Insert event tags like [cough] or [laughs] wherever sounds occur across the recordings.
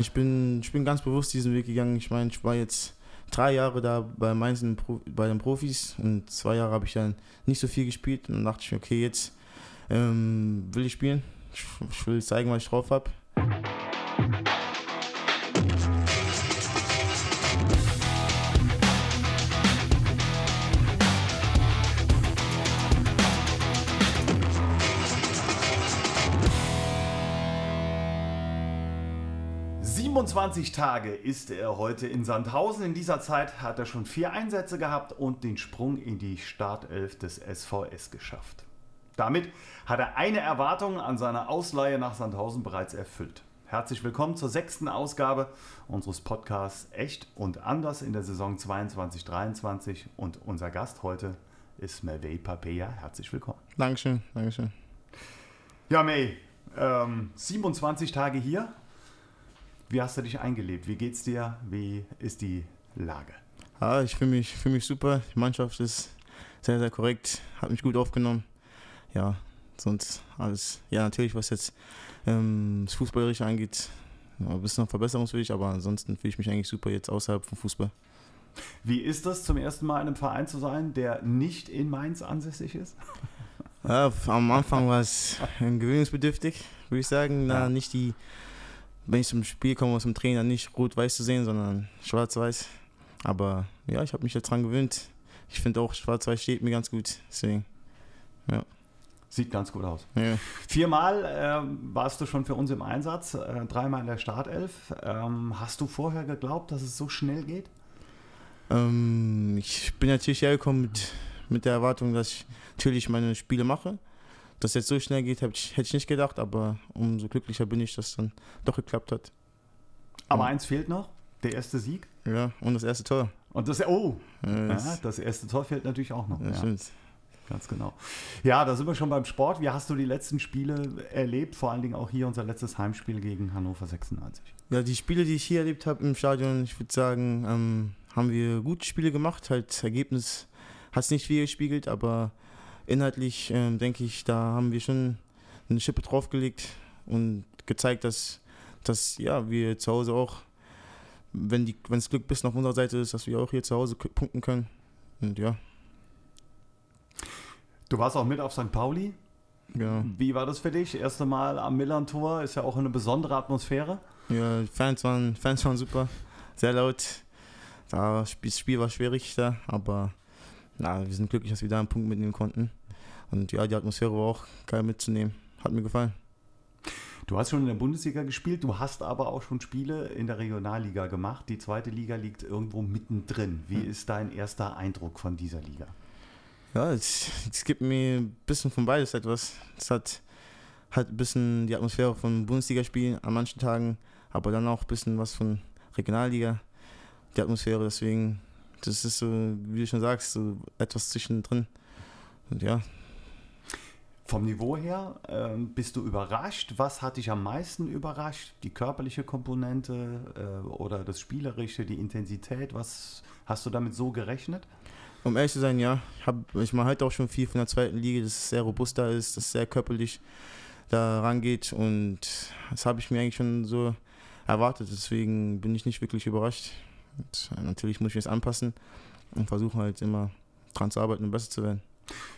Ich bin, ich bin ganz bewusst diesen Weg gegangen. Ich meine, ich war jetzt drei Jahre da bei Mainz bei den Profis und zwei Jahre habe ich dann nicht so viel gespielt. Und dann dachte ich okay, jetzt ähm, will ich spielen. Ich, ich will zeigen, was ich drauf habe. 25 Tage ist er heute in Sandhausen. In dieser Zeit hat er schon vier Einsätze gehabt und den Sprung in die Startelf des SVS geschafft. Damit hat er eine Erwartung an seine Ausleihe nach Sandhausen bereits erfüllt. Herzlich willkommen zur sechsten Ausgabe unseres Podcasts Echt und Anders in der Saison 22-23 und unser Gast heute ist Mervey Papeya. Herzlich willkommen. Dankeschön, Dankeschön. Ja, May, ähm, 27 Tage hier, wie hast du dich eingelebt? Wie geht's dir? Wie ist die Lage? Ja, ich fühle mich, fühl mich super. Die Mannschaft ist sehr, sehr korrekt, hat mich gut aufgenommen. Ja, sonst alles. Ja, natürlich, was jetzt ähm, das Fußballerische angeht, ein bisschen noch verbesserungsfähig, aber ansonsten fühle ich mich eigentlich super jetzt außerhalb vom Fußball. Wie ist das, zum ersten Mal in einem Verein zu sein, der nicht in Mainz ansässig ist? Ja, am Anfang war es gewöhnungsbedürftig, würde ich sagen. Na, nicht die wenn ich zum Spiel komme, aus dem Trainer nicht rot-weiß zu sehen, sondern schwarz-weiß. Aber ja, ich habe mich jetzt dran gewöhnt. Ich finde auch, schwarz-weiß steht mir ganz gut. Deswegen, ja. Sieht ganz gut aus. Ja. Viermal äh, warst du schon für uns im Einsatz, äh, dreimal in der Startelf. Ähm, hast du vorher geglaubt, dass es so schnell geht? Ähm, ich bin natürlich hergekommen mit, mit der Erwartung, dass ich natürlich meine Spiele mache. Dass es jetzt so schnell geht, ich, hätte ich nicht gedacht, aber umso glücklicher bin ich, dass es dann doch geklappt hat. Aber ja. eins fehlt noch, der erste Sieg. Ja, und das erste Tor. Und das, oh, das, ja, das erste Tor fehlt natürlich auch noch. Ja, stimmt. Ganz genau. Ja, da sind wir schon beim Sport. Wie hast du die letzten Spiele erlebt? Vor allen Dingen auch hier unser letztes Heimspiel gegen Hannover 96. Ja, die Spiele, die ich hier erlebt habe im Stadion, ich würde sagen, ähm, haben wir gute Spiele gemacht. Halt, das Ergebnis hat es nicht viel gespiegelt, aber inhaltlich ähm, denke ich, da haben wir schon eine Schippe draufgelegt und gezeigt, dass, dass ja, wir zu Hause auch, wenn, die, wenn das Glück bis auf unserer Seite ist, dass wir auch hier zu Hause punkten können. Und ja. Du warst auch mit auf St. Pauli. Ja. Wie war das für dich? Erste Mal am Millern-Tor ist ja auch eine besondere Atmosphäre. Ja, Fans waren, Fans waren super, sehr laut. Das Spiel war schwierig da, aber na, wir sind glücklich, dass wir da einen Punkt mitnehmen konnten. Und ja, die Atmosphäre war auch geil mitzunehmen. Hat mir gefallen. Du hast schon in der Bundesliga gespielt, du hast aber auch schon Spiele in der Regionalliga gemacht. Die zweite Liga liegt irgendwo mittendrin. Wie hm. ist dein erster Eindruck von dieser Liga? Ja, es, es gibt mir ein bisschen von beides etwas. Es hat, hat ein bisschen die Atmosphäre von Bundesligaspielen an manchen Tagen, aber dann auch ein bisschen was von Regionalliga, die Atmosphäre. Deswegen, das ist so, wie du schon sagst, so etwas zwischendrin. Und ja, vom Niveau her ähm, bist du überrascht? Was hat dich am meisten überrascht? Die körperliche Komponente äh, oder das Spielerische, die Intensität? Was hast du damit so gerechnet? Um ehrlich zu sein, ja. Ich, hab, ich mache halt auch schon viel von der zweiten Liga, dass es sehr robust da ist, dass es sehr körperlich da rangeht und das habe ich mir eigentlich schon so erwartet. Deswegen bin ich nicht wirklich überrascht. Und äh, natürlich muss ich mich anpassen und versuchen halt immer dran zu arbeiten und besser zu werden.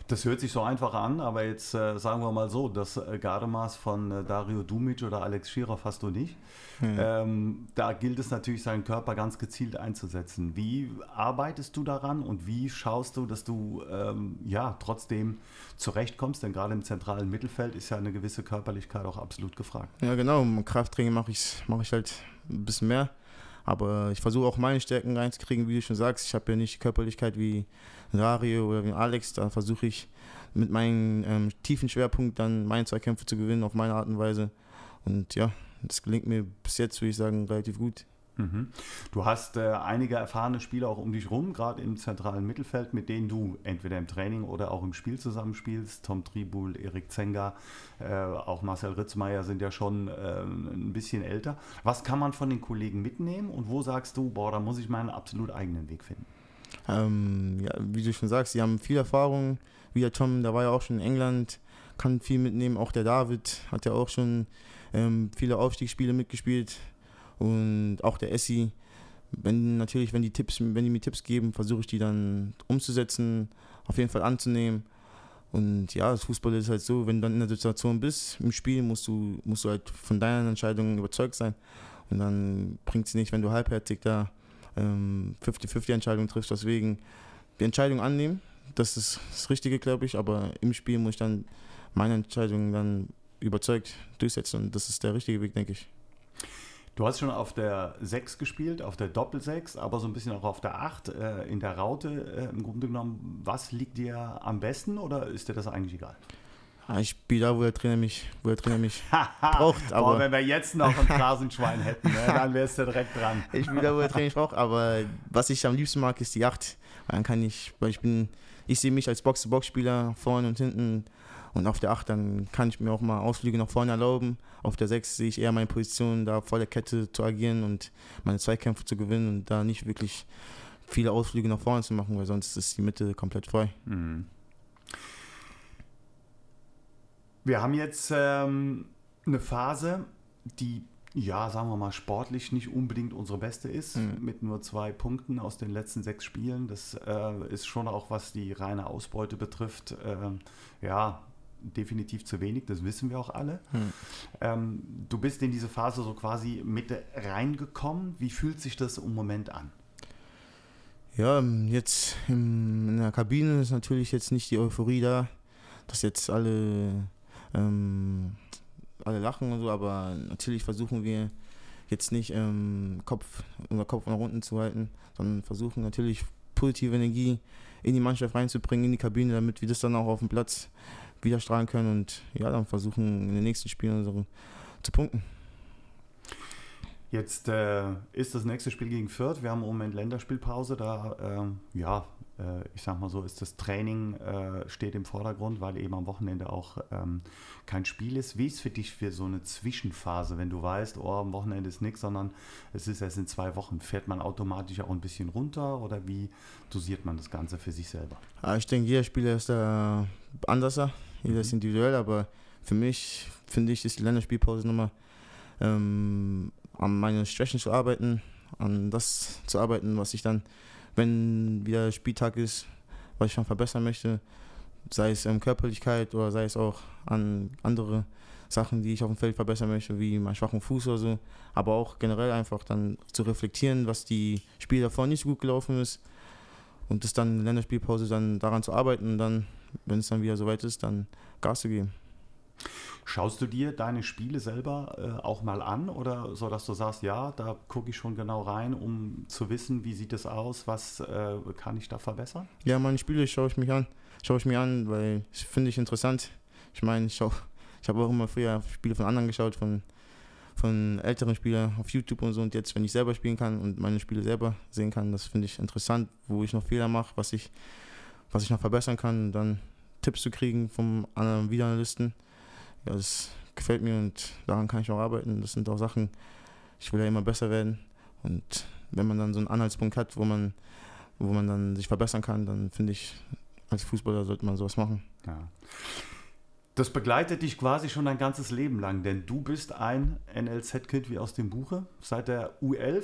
Das hört sich so einfach an, aber jetzt äh, sagen wir mal so, das äh, Gardemaß von äh, Dario Dumic oder Alex Schirov hast du nicht. Mhm. Ähm, da gilt es natürlich, seinen Körper ganz gezielt einzusetzen. Wie arbeitest du daran und wie schaust du, dass du ähm, ja trotzdem zurechtkommst? Denn gerade im zentralen Mittelfeld ist ja eine gewisse Körperlichkeit auch absolut gefragt. Ja, genau. Im Krafttraining mache ich, mach ich halt ein bisschen mehr. Aber ich versuche auch meine Stärken reinzukriegen, wie du schon sagst. Ich habe ja nicht die Körperlichkeit wie Dario oder wie Alex. Da versuche ich mit meinem ähm, tiefen Schwerpunkt dann meine Zweikämpfe zu gewinnen auf meine Art und Weise. Und ja, das gelingt mir bis jetzt, würde ich sagen, relativ gut. Mhm. Du hast äh, einige erfahrene Spieler auch um dich rum, gerade im zentralen Mittelfeld, mit denen du entweder im Training oder auch im Spiel zusammenspielst. Tom Tribul, Erik Zenga, äh, auch Marcel Ritzmeier sind ja schon äh, ein bisschen älter. Was kann man von den Kollegen mitnehmen und wo sagst du, boah, da muss ich meinen absolut eigenen Weg finden? Ähm, ja, wie du schon sagst, sie haben viel Erfahrung. Wie der Tom, der war ja auch schon in England, kann viel mitnehmen. Auch der David hat ja auch schon ähm, viele Aufstiegsspiele mitgespielt. Und auch der Essi, wenn natürlich, wenn die Tipps, wenn die mir Tipps geben, versuche ich die dann umzusetzen, auf jeden Fall anzunehmen. Und ja, das Fußball ist halt so, wenn du dann in der Situation bist im Spiel, musst du, musst du halt von deinen Entscheidungen überzeugt sein. Und dann bringt es nicht, wenn du halbherzig da 50-50 ähm, Entscheidungen triffst. Deswegen die Entscheidung annehmen, das ist das Richtige, glaube ich. Aber im Spiel muss ich dann meine Entscheidung dann überzeugt durchsetzen. Und das ist der richtige Weg, denke ich. Du hast schon auf der 6 gespielt, auf der Doppel-6, aber so ein bisschen auch auf der 8 äh, in der Raute. Äh, Im Grunde genommen, was liegt dir am besten oder ist dir das eigentlich egal? Ah, ich spiele da, wo der Trainer mich, wo der Trainer mich [laughs] braucht. Aber Boah, wenn wir jetzt noch ein Phrasenschwein hätten, ne, [laughs] dann wärst du direkt dran. ich spiele da, wo der Trainer mich braucht, aber was ich am liebsten mag, ist die 8. Dann kann ich, weil ich bin, ich sehe mich als Box-to-Box-Spieler vorne und hinten und auf der 8 dann kann ich mir auch mal Ausflüge nach vorne erlauben. Auf der 6 sehe ich eher meine Position, da vor der Kette zu agieren und meine Zweikämpfe zu gewinnen und da nicht wirklich viele Ausflüge nach vorne zu machen, weil sonst ist die Mitte komplett frei. Mhm. Wir haben jetzt ähm, eine Phase, die ja, sagen wir mal, sportlich nicht unbedingt unsere beste ist, mhm. mit nur zwei Punkten aus den letzten sechs Spielen. Das äh, ist schon auch, was die reine Ausbeute betrifft, äh, ja, definitiv zu wenig, das wissen wir auch alle. Mhm. Ähm, du bist in diese Phase so quasi mit reingekommen. Wie fühlt sich das im Moment an? Ja, jetzt in der Kabine ist natürlich jetzt nicht die Euphorie da, dass jetzt alle ähm, alle lachen und so, aber natürlich versuchen wir jetzt nicht ähm, Kopf, unser Kopf nach unten zu halten, sondern versuchen natürlich positive Energie in die Mannschaft reinzubringen, in die Kabine, damit wir das dann auch auf dem Platz widerstrahlen können und ja, dann versuchen in den nächsten Spielen unsere, zu punkten. Jetzt äh, ist das nächste Spiel gegen Fürth. Wir haben im Moment Länderspielpause. Da äh, ja, äh, ich sag mal so, ist das Training äh, steht im Vordergrund, weil eben am Wochenende auch ähm, kein Spiel ist. Wie ist für dich für so eine Zwischenphase, wenn du weißt, oh, am Wochenende ist nichts, sondern es ist erst in zwei Wochen? Fährt man automatisch auch ein bisschen runter oder wie dosiert man das Ganze für sich selber? Ja, ich denke, jeder Spieler ist da anders, jeder ist individuell, aber für mich finde ich, ist die Länderspielpause nochmal ähm, an meinen Schwächen zu arbeiten, an das zu arbeiten, was ich dann wenn wieder Spieltag ist, was ich schon verbessern möchte, sei es ähm, Körperlichkeit oder sei es auch an andere Sachen, die ich auf dem Feld verbessern möchte, wie meinen schwachen Fuß oder so, aber auch generell einfach dann zu reflektieren, was die Spiele davor nicht so gut gelaufen ist und das dann in der Länderspielpause dann daran zu arbeiten und dann, wenn es dann wieder soweit ist, dann Gas zu geben. Schaust du dir deine Spiele selber äh, auch mal an oder so, dass du sagst, ja, da gucke ich schon genau rein, um zu wissen, wie sieht es aus, was äh, kann ich da verbessern? Ja, meine Spiele schaue ich mich an, schaue ich mir an, weil ich finde ich interessant. Ich meine, ich, ich habe auch immer früher Spiele von anderen geschaut, von, von älteren Spielern auf YouTube und so. Und jetzt, wenn ich selber spielen kann und meine Spiele selber sehen kann, das finde ich interessant, wo ich noch Fehler mache, was ich, was ich noch verbessern kann, und dann Tipps zu kriegen vom anderen Videoanalysten ja, das gefällt mir und daran kann ich auch arbeiten. Das sind auch Sachen, ich will ja immer besser werden. Und wenn man dann so einen Anhaltspunkt hat, wo man, wo man dann sich verbessern kann, dann finde ich, als Fußballer sollte man sowas machen. Ja. Das begleitet dich quasi schon dein ganzes Leben lang, denn du bist ein NLZ-Kind wie aus dem Buche. Seit der U11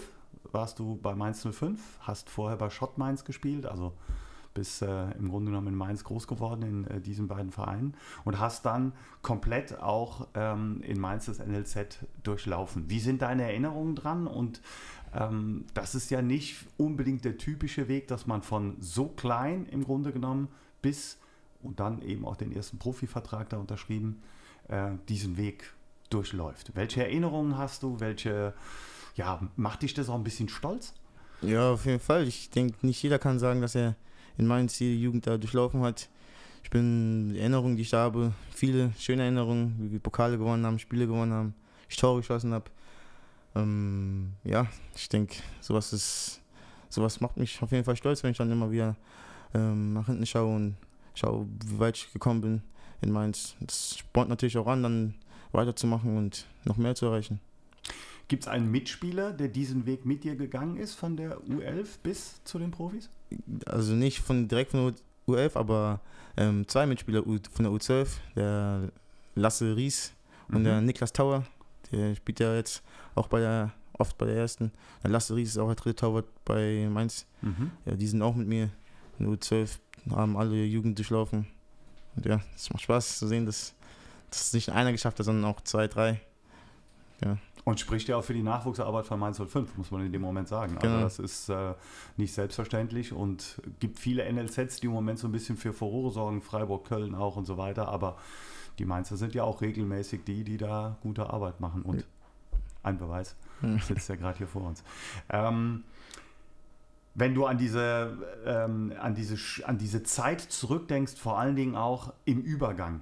warst du bei Mainz 05, hast vorher bei Schott Mainz gespielt, also bist äh, im Grunde genommen in Mainz groß geworden in äh, diesen beiden Vereinen und hast dann komplett auch ähm, in Mainz das NLZ durchlaufen. Wie sind deine Erinnerungen dran? Und ähm, das ist ja nicht unbedingt der typische Weg, dass man von so klein im Grunde genommen bis und dann eben auch den ersten Profivertrag da unterschrieben, äh, diesen Weg durchläuft. Welche Erinnerungen hast du? Welche, ja, macht dich das auch ein bisschen stolz? Ja, auf jeden Fall. Ich denke, nicht jeder kann sagen, dass er in Mainz die Jugend da durchlaufen hat. Ich bin die Erinnerungen, die ich da habe, viele schöne Erinnerungen, wie wir Pokale gewonnen haben, Spiele gewonnen haben, ich Tore geschossen habe. Ähm, ja, ich denke, sowas ist, sowas macht mich auf jeden Fall stolz, wenn ich dann immer wieder ähm, nach hinten schaue und schaue, wie weit ich gekommen bin in Mainz. Das spornt natürlich auch an, dann weiterzumachen und noch mehr zu erreichen. Gibt es einen Mitspieler, der diesen Weg mit dir gegangen ist, von der U11 bis zu den Profis? Also nicht von direkt von der U11, aber ähm, zwei Mitspieler von der U12, der Lasse Ries und mhm. der Niklas Tauer. Der spielt ja jetzt auch bei der oft bei der ersten. Dann Lasse Ries ist auch der dritte Torwart bei Mainz. Mhm. Ja, die sind auch mit mir. Nur zwölf haben alle Jugend durchlaufen. Und ja, es macht Spaß zu sehen, dass das nicht einer geschafft hat, sondern auch zwei, drei. Und spricht ja auch für die Nachwuchsarbeit von Mainz 05, muss man in dem Moment sagen. Also Genau. das ist äh, nicht selbstverständlich und gibt viele NLZs, die im Moment so ein bisschen für Furore sorgen, Freiburg, Köln auch und so weiter. Aber die Mainzer sind ja auch regelmäßig die, die da gute Arbeit machen. Und ein Beweis sitzt ja gerade hier vor uns. Ähm, wenn du an diese, ähm, an, diese, an diese Zeit zurückdenkst, vor allen Dingen auch im Übergang.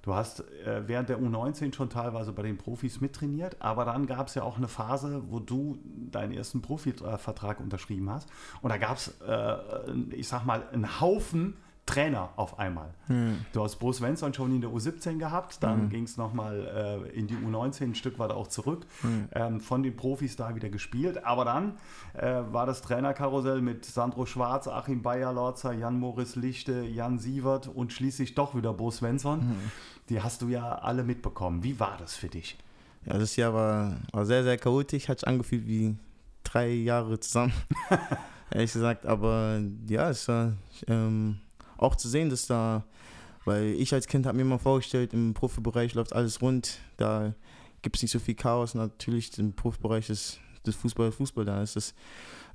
Du hast äh, während der U19 schon teilweise bei den Profis mittrainiert, aber dann gab es ja auch eine Phase, wo du deinen ersten Profivertrag unterschrieben hast. Und da gab es, äh, ich sag mal, einen Haufen Trainer auf einmal. Hm. Du hast Bruce Svensson schon in der U17 gehabt, dann Mhm. ging es nochmal äh, in die U19, ein Stück weit auch zurück, Mhm. ähm, von den Profis da wieder gespielt. Aber dann äh, war das Trainerkarussell mit Sandro Schwarz, Achim Bayer-Lorzer, Jan-Moritz Lichte, Jan Sievert und schließlich doch wieder Bo Svensson. Mhm. Die hast du ja alle mitbekommen. Wie war das für dich? Ja, das Jahr war, war sehr, sehr chaotisch. Hat sich angefühlt wie drei Jahre zusammen. [laughs] Ehrlich gesagt. Aber ja, es war ähm, auch zu sehen, dass da, weil ich als Kind habe mir immer vorgestellt, im Profibereich läuft alles rund. Da gibt es nicht so viel Chaos. Natürlich im Profibereich ist das Fußball Fußball. Da ist das,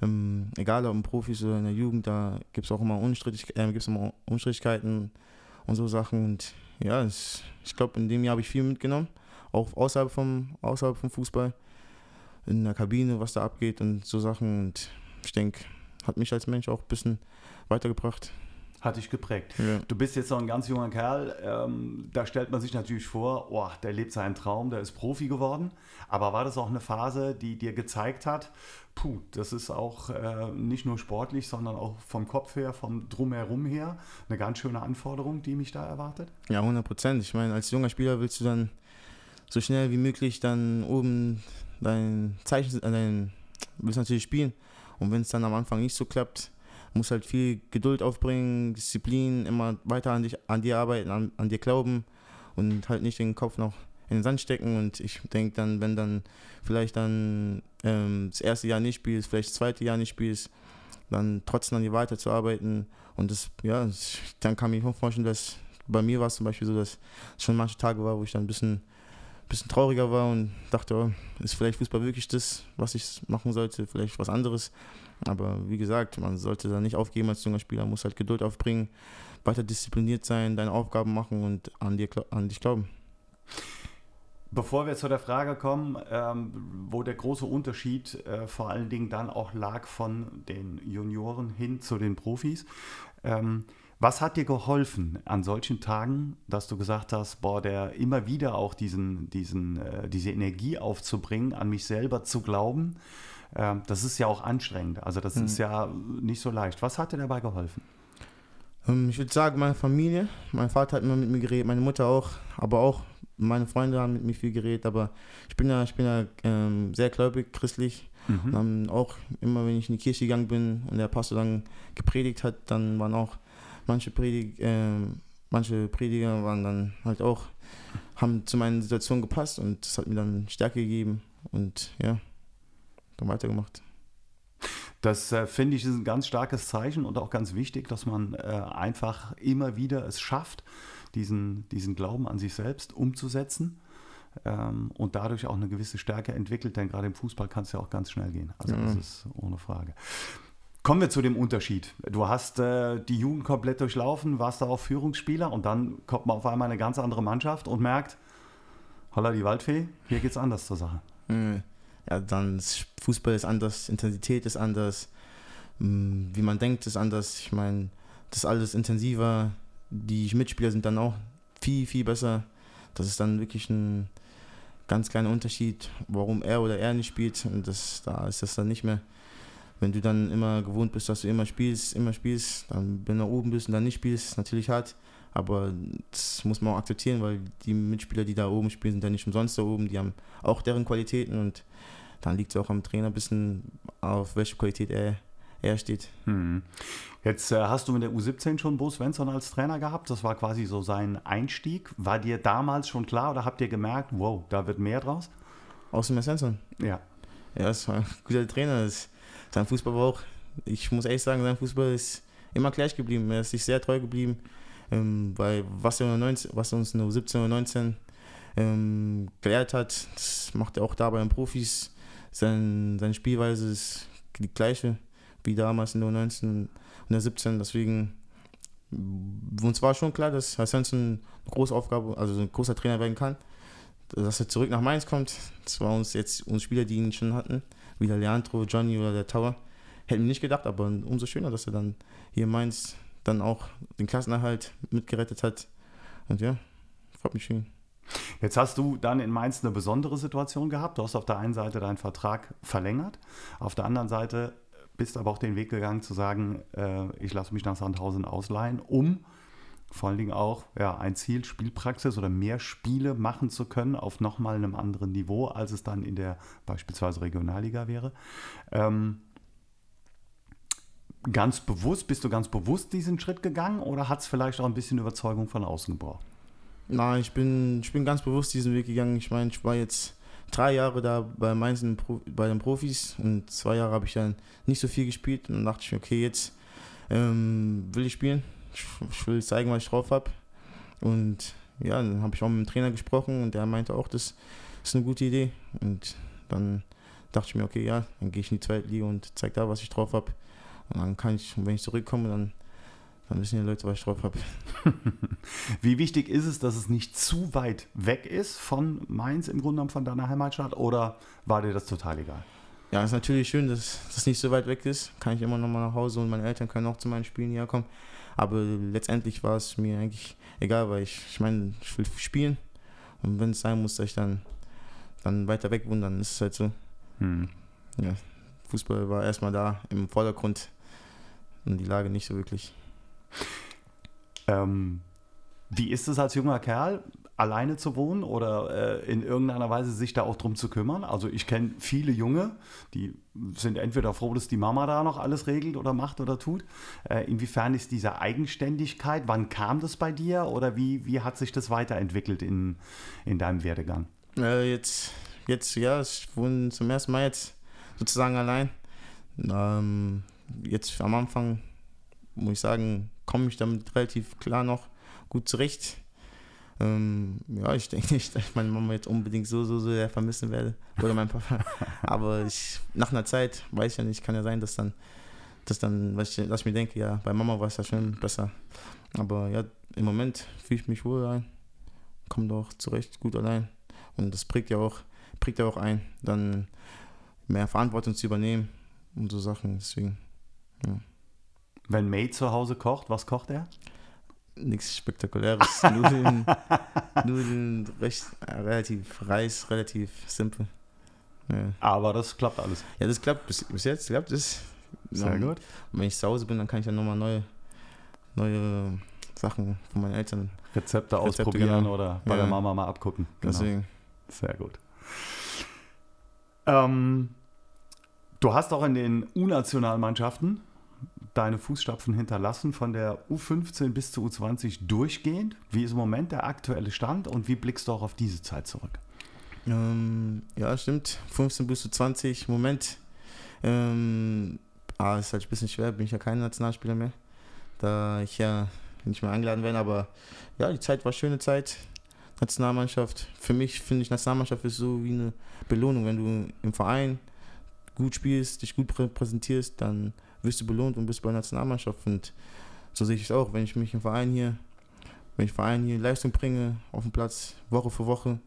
ähm, egal ob im Profis oder in der Jugend, da gibt es auch immer, Unstrittig, äh, gibt's immer Unstrittigkeiten und so Sachen. Und ja, es, ich glaube, in dem Jahr habe ich viel mitgenommen auch außerhalb vom, außerhalb vom Fußball, in der Kabine, was da abgeht und so Sachen. Und ich denke, hat mich als Mensch auch ein bisschen weitergebracht. Hat dich geprägt. Ja. Du bist jetzt noch ein ganz junger Kerl. Ähm, da stellt man sich natürlich vor, oh, der lebt seinen Traum, der ist Profi geworden. Aber war das auch eine Phase, die dir gezeigt hat, puh, das ist auch äh, nicht nur sportlich, sondern auch vom Kopf her, vom Drumherum her eine ganz schöne Anforderung, die mich da erwartet? Ja, 100 Prozent. Ich meine, als junger Spieler willst du dann so schnell wie möglich dann oben dein Zeichen, äh, dein, willst natürlich spielen. Und wenn es dann am Anfang nicht so klappt, musst halt viel Geduld aufbringen, Disziplin, immer weiter an, dich, an dir arbeiten, an, an dir glauben und halt nicht den Kopf noch in den Sand stecken. Und ich denke dann, wenn dann vielleicht dann ähm, das erste Jahr nicht spielst, vielleicht das zweite Jahr nicht spielst, dann trotzdem an dir weiterzuarbeiten. Und das, ja, dann kann ich mir vorstellen, dass bei mir war es zum Beispiel so, dass es schon manche Tage war, wo ich dann ein bisschen, bisschen trauriger war und dachte, oh, ist vielleicht Fußball wirklich das, was ich machen sollte, vielleicht was anderes. Aber wie gesagt, man sollte da nicht aufgeben als junger Spieler, muss halt Geduld aufbringen, weiter diszipliniert sein, deine Aufgaben machen und an, dir, an dich glauben. Bevor wir zu der Frage kommen, ähm, wo der große Unterschied äh, vor allen Dingen dann auch lag von den Junioren hin zu den Profis, ähm, was hat dir geholfen an solchen Tagen, dass du gesagt hast, boah, der immer wieder auch diesen, diesen, äh, diese Energie aufzubringen, an mich selber zu glauben? Ähm, das ist ja auch anstrengend. Also das Mhm. ist ja nicht so leicht. Was hat dir dabei geholfen? Ähm, Ich würde sagen, meine Familie. Mein Vater hat immer mit mir geredet, meine Mutter auch, aber auch meine Freunde haben mit mir viel geredet. Aber ich bin ja, ich bin ja ähm, sehr gläubig, christlich. Und dann auch immer, wenn ich in die Kirche gegangen bin und der Pastor dann gepredigt hat, dann waren auch manche, Predig, ähm, manche Prediger waren dann halt auch, haben zu meinen Situationen gepasst und das hat mir dann Stärke gegeben und ja, dann weitergemacht. Das äh, finde ich ist ein ganz starkes Zeichen und auch ganz wichtig, dass man äh, einfach immer wieder es schafft, diesen, diesen Glauben an sich selbst umzusetzen ähm, und dadurch auch eine gewisse Stärke entwickelt, denn gerade im Fußball kann es ja auch ganz schnell gehen. Also Ja. das ist ohne Frage. Kommen wir zu dem Unterschied. Du hast äh, die Jugend komplett durchlaufen, warst da auch Führungsspieler und dann kommt man auf einmal eine ganz andere Mannschaft und merkt, holla die Waldfee, hier geht es anders zur Sache. Äh, Ja, dann ist Fußball ist anders, Intensität ist anders, mh, wie man denkt ist anders. Ich meine, das ist alles intensiver. Die Mitspieler sind dann auch viel, viel besser. Das ist dann wirklich ein ganz kleiner Unterschied, warum er oder er nicht spielt. Und das, da ist das dann nicht mehr. Wenn du dann immer gewohnt bist, dass du immer spielst, immer spielst, dann wenn du oben bist und dann nicht spielst, ist natürlich hart. Aber das muss man auch akzeptieren, weil die Mitspieler, die da oben spielen, sind ja nicht umsonst da oben. Die haben auch deren Qualitäten und dann liegt es auch am Trainer ein bisschen, auf welche Qualität er, er steht. Hm. Jetzt äh, hast du mit der U17 schon Bo Svensson als Trainer gehabt. Das war quasi so sein Einstieg. War dir damals schon klar oder habt ihr gemerkt, wow, da wird mehr draus? Außer dem Svensson. Ja. Ja, war ein guter Trainer. Das, sein Fußball war auch, ich muss ehrlich sagen, sein Fußball ist immer gleich geblieben. Er ist sich sehr treu geblieben, ähm, weil was er, 19, was er uns nur 17 oder 19 ähm, gelehrt hat, das macht er auch da bei den Profis. Sein, seine Spielweise ist die gleiche wie damals in der 19 und der 17. Deswegen uns war schon klar, dass Hassanson eine große Aufgabe, also ein großer Trainer werden kann. Dass er zurück nach Mainz kommt, das war uns jetzt uns Spieler, die ihn schon hatten, wie der Leandro, Johnny oder der Tower. Hätten wir nicht gedacht, aber umso schöner, dass er dann hier in Mainz dann auch den Klassenerhalt mitgerettet hat. Und ja, freut mich schön. Jetzt hast du dann in Mainz eine besondere Situation gehabt. Du hast auf der einen Seite deinen Vertrag verlängert, auf der anderen Seite bist aber auch den Weg gegangen zu sagen, äh, ich lasse mich nach Sandhausen ausleihen, um vor allen Dingen auch ja, ein Ziel, Spielpraxis oder mehr Spiele machen zu können auf nochmal einem anderen Niveau, als es dann in der beispielsweise Regionalliga wäre. Ähm, ganz bewusst, bist du ganz bewusst diesen Schritt gegangen oder hat es vielleicht auch ein bisschen Überzeugung von außen gebraucht? Nein, ich bin, ich bin ganz bewusst diesen Weg gegangen. Ich meine, ich war jetzt drei Jahre da bei Mainz bei den Profis und zwei Jahre habe ich dann nicht so viel gespielt. Und dann dachte ich mir, okay, jetzt ähm, will ich spielen. Ich, ich, will zeigen, was ich drauf habe. Und ja, dann habe ich auch mit dem Trainer gesprochen und der meinte auch, das ist eine gute Idee. Und dann dachte ich mir, okay, ja, dann gehe ich in die zweite Liga und zeige da, was ich drauf habe. Und dann kann ich, wenn ich zurückkomme, dann dann wissen die Leute, was ich drauf habe. [laughs] Wie wichtig ist es, dass es nicht zu weit weg ist von Mainz, im Grunde genommen von deiner Heimatstadt? Oder war dir das total egal? Ja, es ist natürlich schön, dass das nicht so weit weg ist. Kann ich immer noch mal nach Hause und meine Eltern können auch zu meinen Spielen hierher kommen. Aber letztendlich war es mir eigentlich egal, weil ich, ich meine, ich will spielen. Und wenn es sein muss, dass ich dann, dann weiter weg wohne, dann ist es halt so. Hm. Ja, Fußball war erstmal da im Vordergrund und die Lage nicht so wirklich. Ähm, wie ist es als junger Kerl, alleine zu wohnen oder äh, in irgendeiner Weise sich da auch drum zu kümmern? Also ich kenne viele Junge, die sind entweder froh, dass die Mama da noch alles regelt oder macht oder tut. Äh, inwiefern ist diese Eigenständigkeit, wann kam das bei dir oder wie, wie hat sich das weiterentwickelt in, in deinem Werdegang? Äh, jetzt, jetzt, ja, ich wohne zum ersten Mal jetzt sozusagen allein. Ähm, jetzt am Anfang muss ich sagen, komme ich damit relativ klar noch gut zurecht. Ähm, ja, ich denke nicht, [laughs] dass ich meine Mama jetzt unbedingt so, so, so sehr vermissen werde. Oder mein Papa. [laughs] Aber ich, nach einer Zeit, weiß ich ja nicht, kann ja sein, dass dann, dass dann, was ich, dass ich mir denke, ja, bei Mama war es ja schon besser. Aber ja, im Moment fühle ich mich wohl ein, komme doch zurecht, gut allein. Und das prägt ja auch, prägt ja auch ein, dann mehr Verantwortung zu übernehmen und so Sachen. Deswegen, ja. Wenn May zu Hause kocht, was kocht er? Nichts Spektakuläres. [laughs] Nudeln, Nudeln recht, äh, relativ Reis, relativ simpel. Ja. Aber das klappt alles. Ja, das klappt bis, bis jetzt. Klappt es. Sehr gut. Und wenn ich zu Hause bin, dann kann ich dann nochmal neue, neue Sachen von meinen Eltern. Rezepte, Rezepte ausprobieren genau. oder bei ja. der Mama mal abgucken. Genau. Deswegen. Sehr gut. Ähm, du hast auch in den U-Nationalmannschaften deine Fußstapfen hinterlassen von der U15 bis zur U20 durchgehend. Wie ist im Moment der aktuelle Stand und wie blickst du auch auf diese Zeit zurück? Ähm, ja, stimmt. 15 bis zu 20. Moment. Ähm, ah, ist halt ein bisschen schwer, bin ich ja kein Nationalspieler mehr. Da ich ja nicht mehr eingeladen werde, aber ja, die Zeit war eine schöne Zeit. Nationalmannschaft. Für mich finde ich, Nationalmannschaft ist so wie eine Belohnung. Wenn du im Verein gut spielst, dich gut präsentierst, dann wirst du belohnt und bist bei der Nationalmannschaft. Und so sehe ich es auch, wenn ich mich im Verein hier, wenn ich Verein hier Leistung bringe auf dem Platz, Woche für Woche.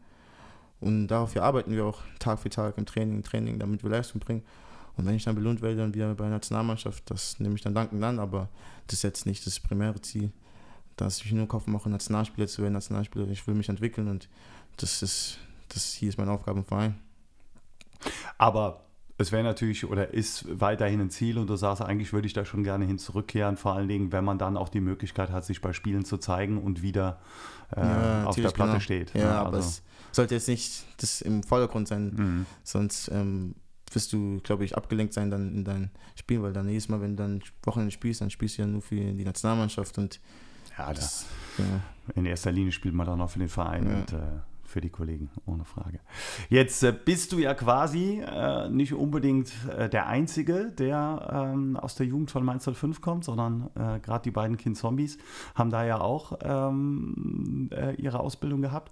Und dafür arbeiten wir auch Tag für Tag im Training, im Training, damit wir Leistung bringen. Und wenn ich dann belohnt werde, dann wieder bei der Nationalmannschaft, das nehme ich dann dankend an, aber das ist jetzt nicht das primäre Ziel, dass ich nur Kopf mache, Nationalspieler zu werden, Nationalspieler. Ich will mich entwickeln und das ist, das hier ist meine Aufgabe im Verein. Aber es wäre natürlich oder ist weiterhin ein Ziel und du sagst, eigentlich würde ich da schon gerne hin zurückkehren, vor allen Dingen, wenn man dann auch die Möglichkeit hat, sich bei Spielen zu zeigen und wieder äh, ja, auf der Platte genau. steht. Ja, ja aber also. es sollte jetzt nicht das im Vordergrund sein, mhm. sonst ähm, wirst du, glaube ich, abgelenkt sein dann in deinem Spiel, weil dann jedes Mal, wenn du dann Wochenende spielst, dann spielst du ja nur für die Nationalmannschaft und ja, das, ja. in erster Linie spielt man dann auch für den Verein und äh, für die Kollegen, ohne Frage. Jetzt äh, bist du ja quasi äh, nicht unbedingt äh, der Einzige, der ähm, aus der Jugend von Mainz 05 kommt, sondern äh, gerade die beiden Kind-Zombies haben da ja auch ähm, äh, ihre Ausbildung gehabt.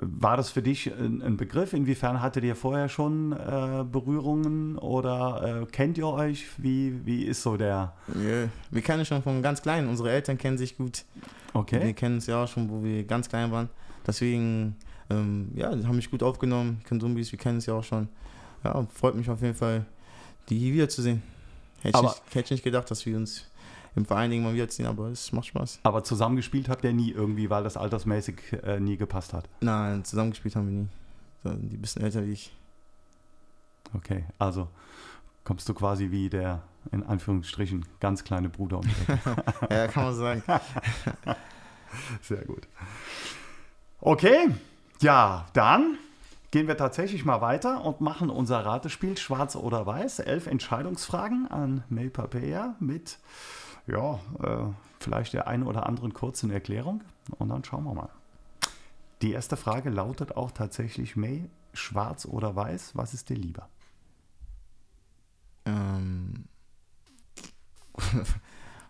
War das für dich ein, ein Begriff? Inwiefern hattet ihr vorher schon Berührungen oder kennt ihr euch? Wie, wie ist so der... Wir, wir kennen schon von ganz klein. Unsere Eltern kennen sich gut. Okay. Wir kennen es ja auch schon, wo wir ganz klein waren. Deswegen, ähm, ja, haben mich gut aufgenommen. Zombies, wir kennen es ja auch schon. Ja, freut mich auf jeden Fall, die hier wiederzusehen. Hätte, Aber- ich, nicht- hätte ich nicht gedacht, dass wir uns im Verein irgendwann wiedersehen, aber es macht Spaß. Aber zusammengespielt habt ihr nie irgendwie, weil das altersmäßig äh, nie gepasst hat. Nein, zusammengespielt haben wir nie. So, die ein bisschen älter wie ich. Okay, also kommst du quasi wie der, in Anführungsstrichen, ganz kleine Bruder um. [laughs] Ja, kann man sagen. [laughs] Sehr gut. Okay, ja, dann gehen wir tatsächlich mal weiter und machen unser Ratespiel Schwarz oder Weiß. Elf Entscheidungsfragen an May Papea mit, ja, äh, vielleicht der einen oder anderen kurzen Erklärung. Und dann schauen wir mal. Die erste Frage lautet auch tatsächlich, May, schwarz oder weiß, was ist dir lieber? Ähm,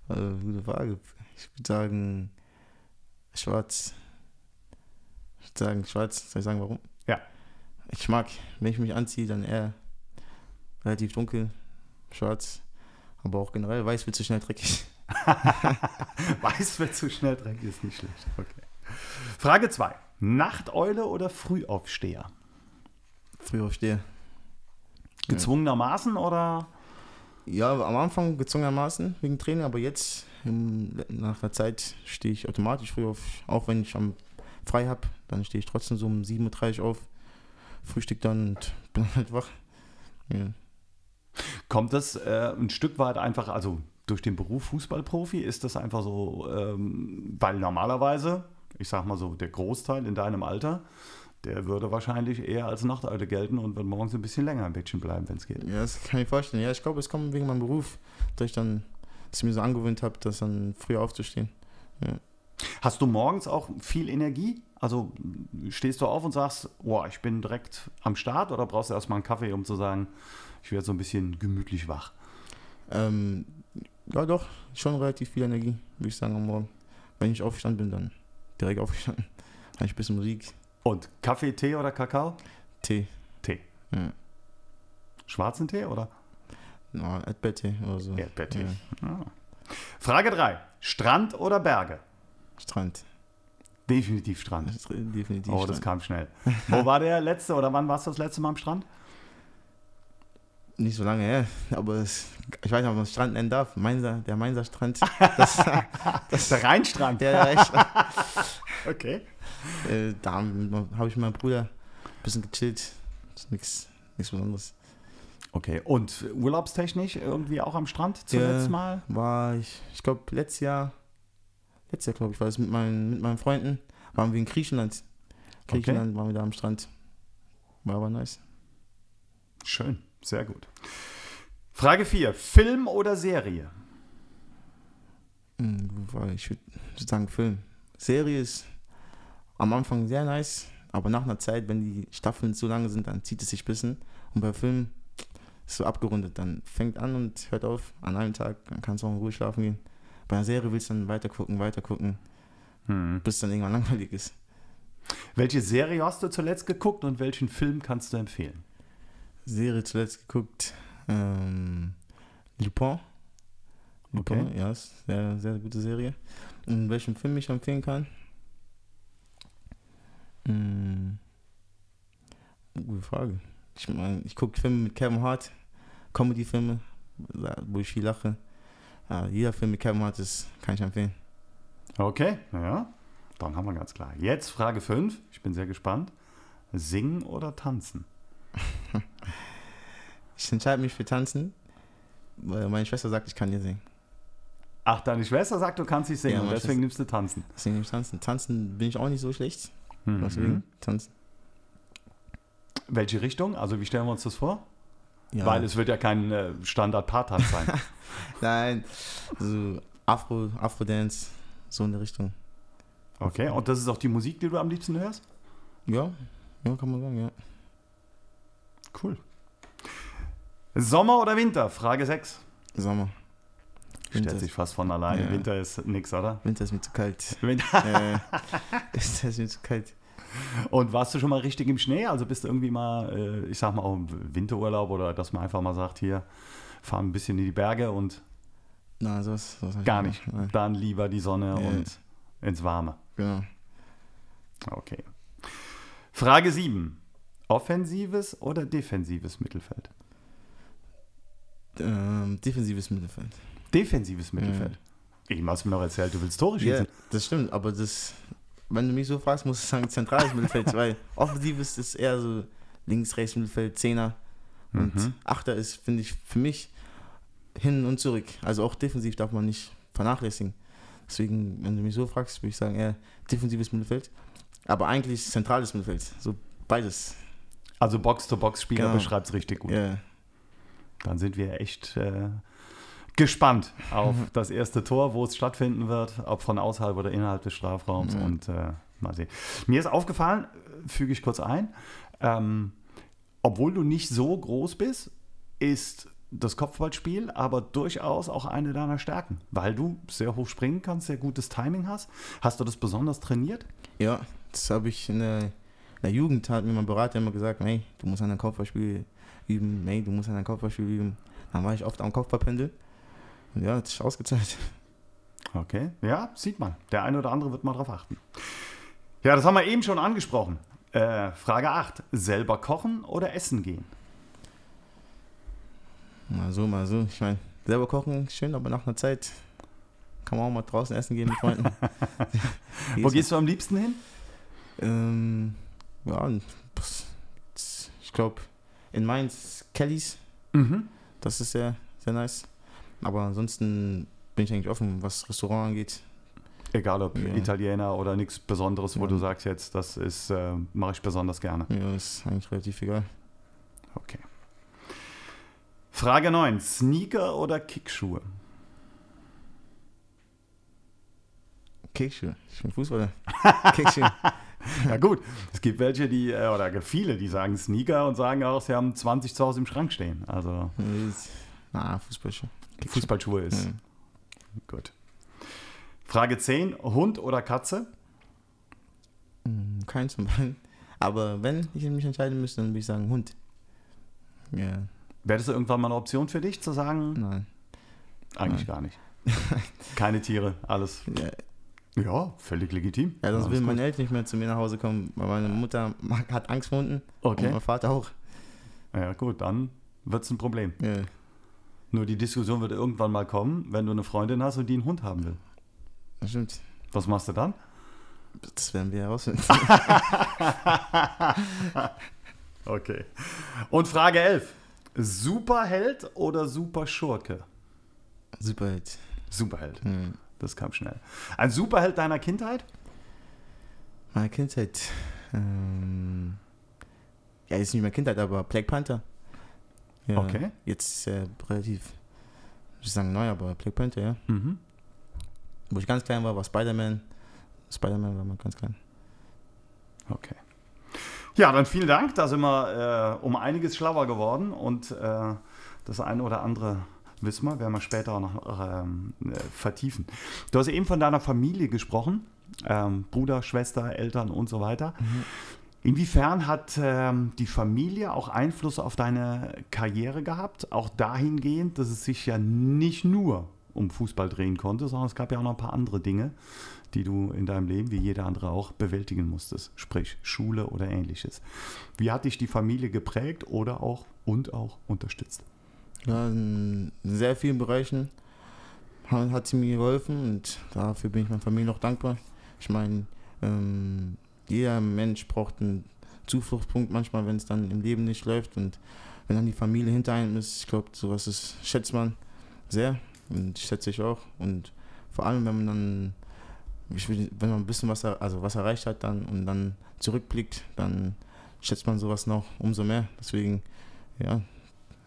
äh, [laughs] gute Frage. Ich würde sagen, schwarz. Ich würde sagen, schwarz. Soll ich sagen, warum? Ja. Ich mag, wenn ich mich anziehe, dann eher relativ dunkel, schwarz. Aber auch generell weiß wird zu schnell dreckig. [laughs] [laughs] Weiß wird zu schnell dreckig, ist nicht schlecht. Okay. Frage 2. Nachteule oder Frühaufsteher? Früh aufstehe. Gezwungenermaßen oder? Ja, am Anfang gezwungenermaßen wegen Training, aber jetzt im, nach der Zeit stehe ich automatisch früh auf. Auch wenn ich am frei habe, dann stehe ich trotzdem so um 7.30 Uhr auf, frühstück dann und [laughs] bin halt wach. Ja. Kommt das äh, ein Stück weit einfach, also durch den Beruf Fußballprofi, ist das einfach so, ähm, weil normalerweise, ich sag mal so, der Großteil in deinem Alter, der würde wahrscheinlich eher als Nachteule gelten und wird morgens ein bisschen länger im Bettchen bleiben, wenn es geht. ja, das kann ich mir vorstellen. Ja, ich glaube, es kommt wegen meinem Beruf, dass ich dann, dass ich mir so angewöhnt habe, das dann früher aufzustehen. Hast du morgens auch viel Energie? Also stehst du auf und sagst, boah, ich bin direkt am Start oder brauchst du erstmal einen Kaffee, um zu sagen, ich werde so ein bisschen gemütlich wach? Ähm, ja, doch, schon relativ viel Energie, würde ich sagen, am Morgen. Wenn ich aufgestanden bin, dann direkt aufgestanden. [laughs] Habe ich ein bisschen Musik, Und Kaffee, Tee oder Kakao? Tee, Tee. Ja. Schwarzen Tee oder? no, Erdbeertee oder so. Erdbeertee. Ja. Ah. Frage 3. Strand oder Berge? Strand. Definitiv Strand. Das [laughs] ist definitiv Oh, das Strand. kam schnell. [laughs] Wo war der letzte oder wann warst du das letzte Mal am Strand? Nicht so lange her, aber es, ich weiß nicht, ob man Strand nennen darf. Mainzer, der Mainzer Strand. [laughs] Das, das, Der Rheinstrand. der, der Strand. Okay. Äh, da habe ich mit meinem Bruder ein bisschen gechillt. Nichts Besonderes. Okay. Und urlaubstechnisch irgendwie auch am Strand zuletzt Ja. mal? War ich, ich glaube, letztes Jahr, letztes Jahr, glaube ich, war es mit meinen, mit meinen Freunden, waren wir in Griechenland. Griechenland waren wir da am Strand. War aber nice. Schön. Sehr gut. Frage 4. Film oder Serie? Hm, ich? Würde sagen Film. Serie ist am Anfang sehr nice, aber nach einer Zeit, wenn die Staffeln zu lang sind, dann zieht es sich ein bisschen. Und bei Film ist so abgerundet. Dann fängt an und hört auf an einem Tag. Dann kannst du auch in Ruhe schlafen gehen. Bei einer Serie willst du dann weiter gucken, weiter gucken, Hm. bis dann irgendwann [laughs] langweilig ist. Welche Serie hast du zuletzt geguckt und welchen Film kannst du empfehlen? Serie zuletzt geguckt. Ähm, Lupin. Lupin, Okay. ja, ist sehr, sehr gute Serie. Und welchen Film ich empfehlen kann? Hm, gute Frage. Ich meine, ich gucke Filme mit Kevin Hart, Comedy-Filme, wo ich viel lache. Ja, jeder Film mit Kevin Hart ist, kann ich empfehlen. Okay, ja. Dann haben wir ganz klar. Jetzt Frage 5. Ich bin sehr gespannt. Singen oder tanzen? [laughs] Ich entscheide mich für Tanzen, weil meine Schwester sagt, ich kann nicht singen. Ach, deine Schwester sagt, du kannst nicht singen Ja, deswegen nimmst du tanzen. Deswegen nehme ich Tanzen. Tanzen bin ich auch nicht so schlecht. Mhm. Deswegen tanzen. Welche Richtung? Also wie stellen wir uns das vor? Ja. Weil es wird ja kein äh, Standard-Paartanz sein. [laughs] Nein, so Afro, Afro-Dance, so in der Richtung. Okay, und das ist auch die Musik, die du am liebsten hörst? Ja, ja, kann man sagen, ja. Cool. Sommer oder Winter? Frage 6. Sommer. Stellt Winter. sich fast von alleine. Ja. Winter ist nix, oder? Winter ist mir zu kalt. Winter. äh, [laughs] Winter ist mir zu kalt. Und warst du schon mal richtig im Schnee? Also bist du irgendwie mal, äh, ich sag mal, auch im Winterurlaub oder dass man einfach mal sagt, hier, fahren ein bisschen in die Berge und Nein, sowas, sowas gar gemacht. nicht. Nein. Dann lieber die Sonne Ja. und ins Warme. Genau. Okay. Frage 7. Offensives oder defensives Mittelfeld? Ähm, defensives Mittelfeld. Defensives Mittelfeld. Ich hast mir noch erzählt, du willst Tore Ja, schießen. das stimmt, aber das, wenn du mich so fragst, muss ich sagen, zentrales Mittelfeld, weil [laughs] offensives ist eher so links, rechts Mittelfeld, Zehner und Mhm. Achter ist, finde ich, für mich hin und zurück. Also auch defensiv darf man nicht vernachlässigen. Deswegen, wenn du mich so fragst, würde ich sagen, eher defensives Mittelfeld, aber eigentlich zentrales Mittelfeld, so beides. Also Box-to-Box-Spieler Genau. beschreibt es richtig gut. Ja, Dann sind wir echt äh, gespannt auf das erste Tor, wo es stattfinden wird, ob von außerhalb oder innerhalb des Strafraums. Ja. Und äh, mal sehen. Mir ist aufgefallen, äh, füge ich kurz ein, ähm, obwohl du nicht so groß bist, ist das Kopfballspiel aber durchaus auch eine deiner Stärken, weil du sehr hoch springen kannst, sehr gutes Timing hast. Hast du das besonders trainiert? ja das habe ich in der, in der Jugend, hat mir mein Berater immer gesagt, hey, du musst an deinem Kopfballspiel üben, hey, du musst an deinem Kopfballspiel üben. Dann war ich oft am Kopfballpendel ja, hat sich ausgezahlt. Okay, ja, sieht man. Der eine oder andere wird mal drauf achten. Ja, das haben wir eben schon angesprochen. Äh, Frage 8. Selber kochen oder essen gehen? Mal so, mal so. Ich meine, selber kochen schön, aber nach einer Zeit kann man auch mal draußen essen gehen mit Freunden. [laughs] Wo gehst du am liebsten hin? Ähm, ja, ich glaube, in Mainz, Kellys, Mhm. das ist sehr, sehr nice. Aber ansonsten bin ich eigentlich offen, was Restaurant angeht. Egal ob Ja. Italiener oder nichts Besonderes, wo Ja. du sagst jetzt, das ist, äh, mache ich besonders gerne. Ja, ist eigentlich relativ egal. Okay. Frage 9. Sneaker oder Kickschuhe? Kickschuhe. Ich bin Fußballer. [laughs] Kickschuhe. Ja gut, es gibt welche, die, äh, oder viele, die sagen Sneaker und sagen auch, sie haben 20 zu Hause im Schrank stehen. Also Na, Fußballschuhe. Fußballschuhe ist Ja. gut. Frage 10. Hund oder Katze? Hm, Keins von beiden. Aber wenn ich mich entscheiden müsste, dann würde ich sagen Hund. Ja, Wäre das irgendwann mal eine Option für dich, zu sagen? nein. Eigentlich gar nicht. [laughs] Keine Tiere, alles. Ja, Ja, völlig legitim. Ja, sonst will meine Eltern nicht mehr zu mir nach Hause kommen, weil meine Mutter hat Angst vor Hunden und Okay. mein Vater auch. Ja, gut, dann wird es ein Problem. Ja, Nur die Diskussion wird irgendwann mal kommen, wenn du eine Freundin hast und die einen Hund haben will. das stimmt. Was machst du dann? Das werden wir herausfinden. [laughs] Okay. Und Frage 11. Superheld oder Superschurke? Superheld. Superheld. Hm. Das kam schnell. Ein Superheld deiner Kindheit? Meine Kindheit. Ähm, ja, jetzt nicht mehr Kindheit, aber Black Panther. Ja, Okay. Jetzt ist er relativ, ich würde sagen neu, aber Black Panther, ja. Mhm. Wo ich ganz klein war, war Spider-Man. Spider-Man war mal ganz klein. Okay. Ja, dann vielen Dank. Da sind wir äh, um einiges schlauer geworden und äh, das eine oder andere wissen wir, werden wir später auch noch ähm, äh, vertiefen. Du hast eben von deiner Familie gesprochen, ähm, Bruder, Schwester, Eltern und so weiter. Inwiefern hat ähm, die Familie auch Einfluss auf deine Karriere gehabt? Auch dahingehend, dass es sich ja nicht nur um Fußball drehen konnte, sondern es gab ja auch noch ein paar andere Dinge, die du in deinem Leben, wie jeder andere auch, bewältigen musstest. Sprich Schule oder ähnliches. Wie hat dich die Familie geprägt oder auch und auch unterstützt? In sehr vielen Bereichen hat, sie mir geholfen und dafür bin ich meiner Familie noch dankbar. Ich meine, ähm, jeder Mensch braucht einen Zufluchtspunkt manchmal, wenn es dann im Leben nicht läuft und wenn dann die Familie hinter einem ist, ich glaube, sowas ist, schätzt man sehr und schätze ich auch. Und vor allem, wenn man dann, will, wenn man ein bisschen was, also was erreicht hat dann und dann zurückblickt, dann schätzt man sowas noch umso mehr. Deswegen, ja,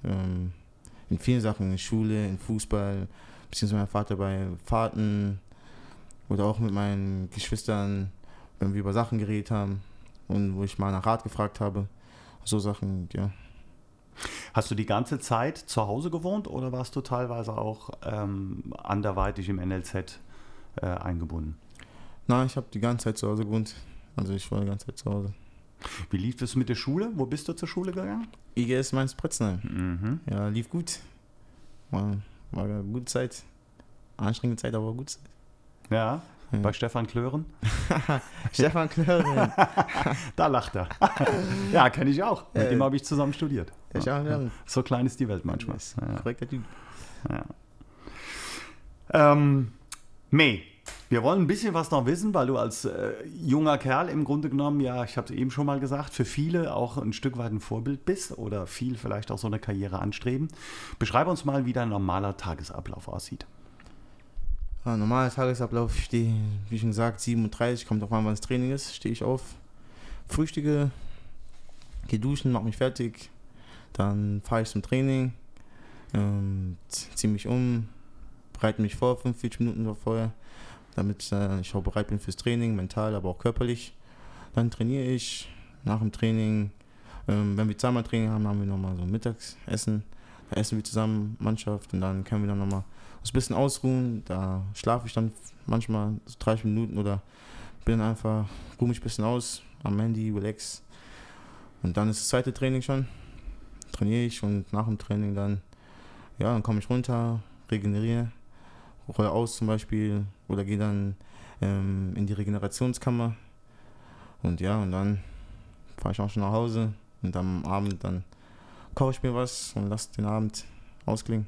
ähm, in vielen Sachen, in Schule, in Fußball, beziehungsweise mein Vater bei Fahrten oder auch mit meinen Geschwistern, wenn wir über Sachen geredet haben und wo ich mal nach Rat gefragt habe. So Sachen, ja. Hast du die ganze Zeit zu Hause gewohnt oder warst du teilweise auch ähm, anderweitig im NLZ äh, eingebunden? Nein, ich habe die ganze Zeit zu Hause gewohnt. Also ich war die ganze Zeit zu Hause. Wie lief es mit der Schule? Wo bist du zur Schule gegangen? IGS Mainz-Pretzenheim. Mhm. Ja, lief gut. War, war eine gute Zeit. Anstrengende Zeit, aber gute Zeit. Ja, Ja. bei Stefan Klören. [laughs] Stefan Klören. [laughs] Da lacht er. [laughs] ja, kenne ich auch. Mit Äh, dem habe ich zusammen studiert. Stefan Klören. So klein ist die Welt manchmal. Ja. Korrekter Typ. Ähm, May, wir wollen ein bisschen was noch wissen, weil du als äh, junger Kerl im Grunde genommen, ja, ich habe es eben schon mal gesagt, für viele auch ein Stück weit ein Vorbild bist oder viel vielleicht auch so eine Karriere anstreben. Beschreib uns mal, wie dein normaler Tagesablauf aussieht. Ja, normaler Tagesablauf, ich stehe, wie schon gesagt, 7.30 Uhr, kommt auch an, wann das Training ist, stehe ich auf, frühstücke, gehe duschen, mache mich fertig, dann fahre ich zum Training, ähm, ziehe mich um, bereite mich vor, 45 Minuten vorher, damit äh, ich auch bereit bin fürs Training, mental, aber auch körperlich. Dann trainiere ich, nach dem Training, ähm, wenn wir zweimal Training haben, haben wir nochmal so ein Mittagessen, da essen wir zusammen, Mannschaft, und dann können wir dann nochmal ein bisschen ausruhen. Da schlafe ich dann manchmal so 30 Minuten oder bin einfach, ruhe mich ein bisschen aus am Handy, relax. Und dann ist das zweite Training schon. Trainiere ich und nach dem Training dann, ja, dann komme ich runter, regeneriere, rolle aus zum Beispiel oder gehe dann ähm, in die Regenerationskammer. Und ja, und dann fahre ich auch schon nach Hause und am Abend dann koche ich mir was und lasse den Abend ausklingen.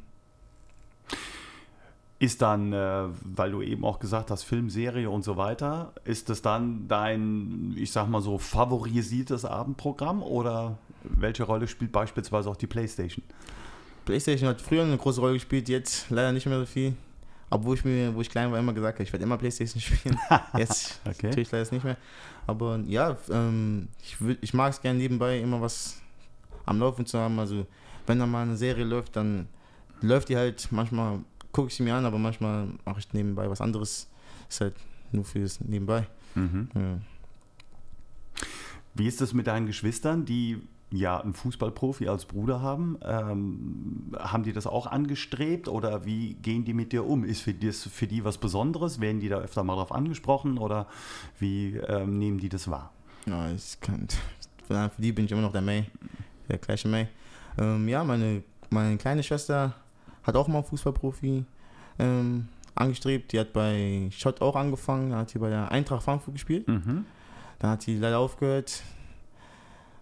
Ist dann, äh, weil du eben auch gesagt hast, Film, Serie und so weiter, ist das dann dein, ich sag mal so, favorisiertes Abendprogramm oder welche Rolle spielt beispielsweise auch die Playstation? PlayStation hat früher eine große Rolle gespielt, jetzt leider nicht mehr so viel. Obwohl ich mir, wo ich klein war, immer gesagt habe, ich werde immer PlayStation spielen. [laughs] Jetzt Okay. natürlich leider nicht mehr. Aber ja, ähm, ich, ich mag es gerne nebenbei immer was am Laufen zu haben. Also wenn da mal eine Serie läuft, dann läuft die halt, manchmal gucke ich sie mir an, aber manchmal mache ich nebenbei was anderes. Ist halt nur fürs Nebenbei. Mhm. Ja. Wie ist es mit deinen Geschwistern, die ja einen Fußballprofi als Bruder haben? Ähm, haben die das auch angestrebt oder wie gehen die mit dir um? Ist für, das, für die was Besonderes? Werden die da öfter mal drauf angesprochen oder wie ähm, nehmen die das wahr? Ja, ich kann, für für die bin ich immer noch der May, der gleiche May. Ähm, ja, meine, meine kleine Schwester hat auch mal Fußballprofi ähm, angestrebt. Die hat bei Schott auch angefangen, da hat sie bei der Eintracht Frankfurt gespielt. Mhm. Dann hat sie leider aufgehört.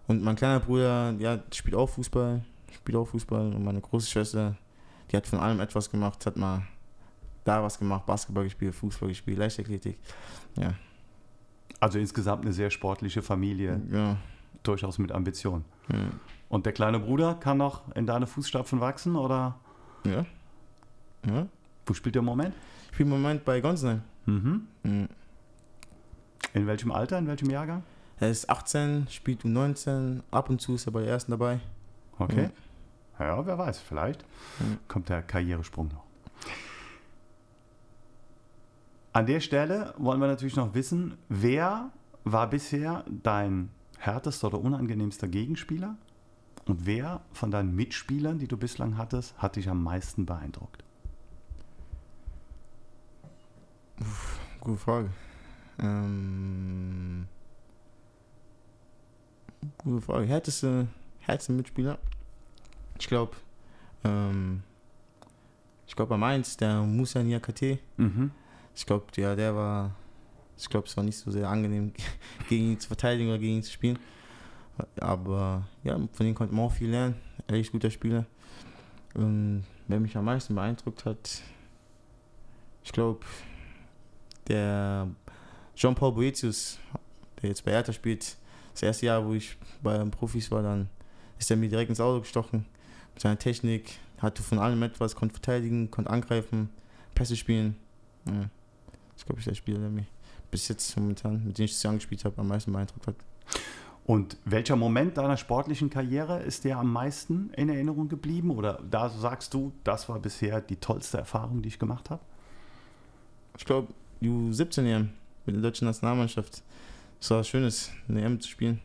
Und mein kleiner Bruder, ja, spielt auch Fußball, spielt auch Fußball. Und meine große Schwester, die hat von allem etwas gemacht, hat mal da was gemacht, Basketball gespielt, Fußball gespielt, Leichtathletik. Ja, Also insgesamt eine sehr sportliche Familie, ja, durchaus mit Ambition. ja. Und der kleine Bruder kann noch in deine Fußstapfen wachsen oder ja. ja. wo spielt der im Moment? Ich bin im Moment bei Gonsenheim. Mhm. Mhm. In welchem Alter, in welchem Jahrgang? Er ist 18, spielt um 19, ab und zu ist er bei der ersten dabei. Okay. Ja, wer weiß, vielleicht Mhm. kommt der Karrieresprung noch. An der Stelle wollen wir natürlich noch wissen, wer war bisher dein härtester oder unangenehmster Gegenspieler? Und wer von deinen Mitspielern, die du bislang hattest, hat dich am meisten beeindruckt? Gute Frage. Ähm, gute Frage. Härteste, härteste Mitspieler? Ich glaube, ähm, ich glaube bei Mainz, der Musa Niakate. Mhm. Ich glaube, ja, der war, ich glaube, es war nicht so sehr angenehm, [laughs] gegen ihn zu verteidigen oder gegen ihn zu spielen. Aber ja, von dem konnte man auch viel lernen. Ehrlich guter Spieler. Und wer mich am meisten beeindruckt hat, ich glaube, der Jean-Paul Boetius, der jetzt bei Hertha spielt, das erste Jahr, wo ich bei Profis war, dann ist er mir direkt ins Auto gestochen. Mit seiner Technik, hatte von allem etwas, konnte verteidigen, konnte angreifen, Pässe spielen. Ja. Das glaube ich der Spieler, der mich bis jetzt momentan, mit dem ich zusammen gespielt habe, am meisten beeindruckt hat. Und welcher Moment deiner sportlichen Karriere ist dir am meisten in Erinnerung geblieben? Oder da sagst du, das war bisher die tollste Erfahrung, die ich gemacht habe? Ich glaube, U17 EM mit der deutschen Nationalmannschaft. es war Schönes, eine EM zu spielen.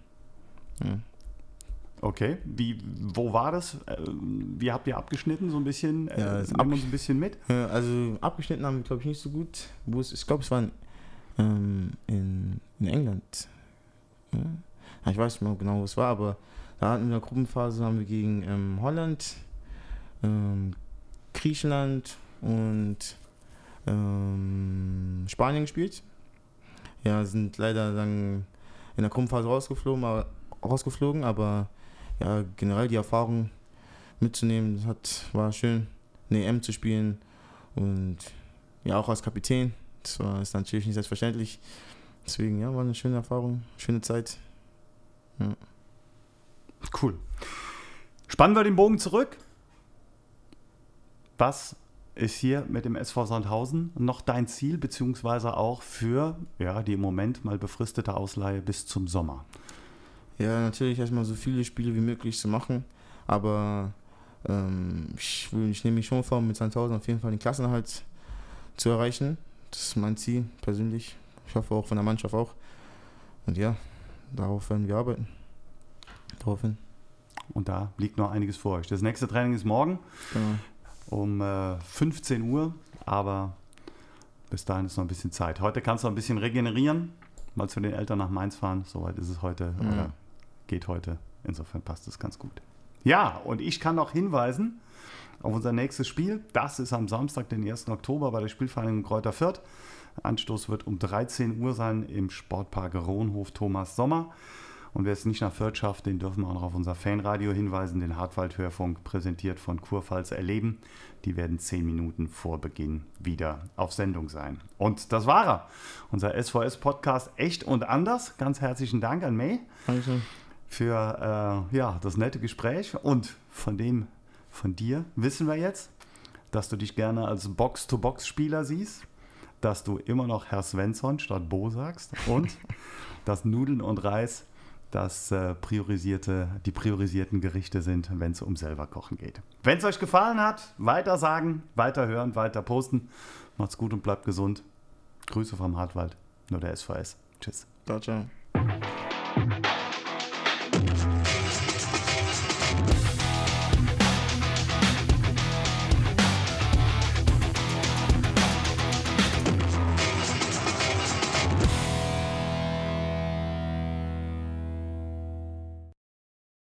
Ja. Okay, wie, wo war das? Äh, wie habt ihr abgeschnitten so ein bisschen? Äh, Ja, Nimm uns ein bisschen mit. Also abgeschnitten haben wir, glaube ich, nicht so gut. Ich glaube, es war in, ähm, in, in England. Ja. Ich weiß nicht mehr genau, wo es war, aber da hatten wir in der Gruppenphase haben wir gegen ähm, Holland, ähm, Griechenland und ähm, Spanien gespielt. Ja, sind leider dann in der Gruppenphase rausgeflogen, aber, rausgeflogen, aber ja, generell die Erfahrung mitzunehmen, hat, war schön, eine EM zu spielen und ja, auch als Kapitän. Das war ist natürlich nicht selbstverständlich. Deswegen, ja, war eine schöne Erfahrung, schöne Zeit. Cool. Spannen wir den Bogen zurück. Was ist hier mit dem SV Sandhausen noch dein Ziel, beziehungsweise auch für ja, die im Moment mal befristete Ausleihe bis zum Sommer? Ja, natürlich erstmal so viele Spiele wie möglich zu machen, aber ähm, ich, ich nehme mich schon vor, mit Sandhausen auf jeden Fall den Klassenerhalt zu erreichen. Das ist mein Ziel persönlich. Ich hoffe auch von der Mannschaft auch. Und ja, darauf werden wir arbeiten. Daraufhin. Und da liegt noch einiges vor euch. Das nächste Training ist morgen Genau. um äh, 15 Uhr, aber bis dahin ist noch ein bisschen Zeit. Heute kannst du noch ein bisschen regenerieren, mal zu den Eltern nach Mainz fahren. Soweit ist es heute Ja. oder geht heute. Insofern passt es ganz gut. Ja, und ich kann noch hinweisen auf unser nächstes Spiel. Das ist am Samstag, den 1. Oktober bei der Spielvereinigung Kräuter Fürth. Anstoß wird um 13 Uhr sein im Sportpark Rohnhof Thomas Sommer. Und wer es nicht nach Fürth schafft, den dürfen wir auch noch auf unser Fanradio hinweisen, den Hartwald-Hörfunk, präsentiert von Kurpfalz Erleben. Die werden zehn Minuten vor Beginn wieder auf Sendung sein. Und das war er. Unser SVS-Podcast Echt und Anders. Ganz herzlichen Dank an May Dankeschön. für äh, ja, das nette Gespräch. Und von dem, von dir wissen wir jetzt, dass du dich gerne als Box-to-Box-Spieler siehst, dass du immer noch Herr Svensson statt Bo sagst und [laughs] dass Nudeln und Reis das äh, priorisierte, die priorisierten Gerichte sind, wenn es um selber kochen geht. Wenn es euch gefallen hat, weiter sagen, weiter hören, weiter posten. Macht's gut und bleibt gesund. Grüße vom Hartwald, nur der SVS. Tschüss. Ciao, ciao.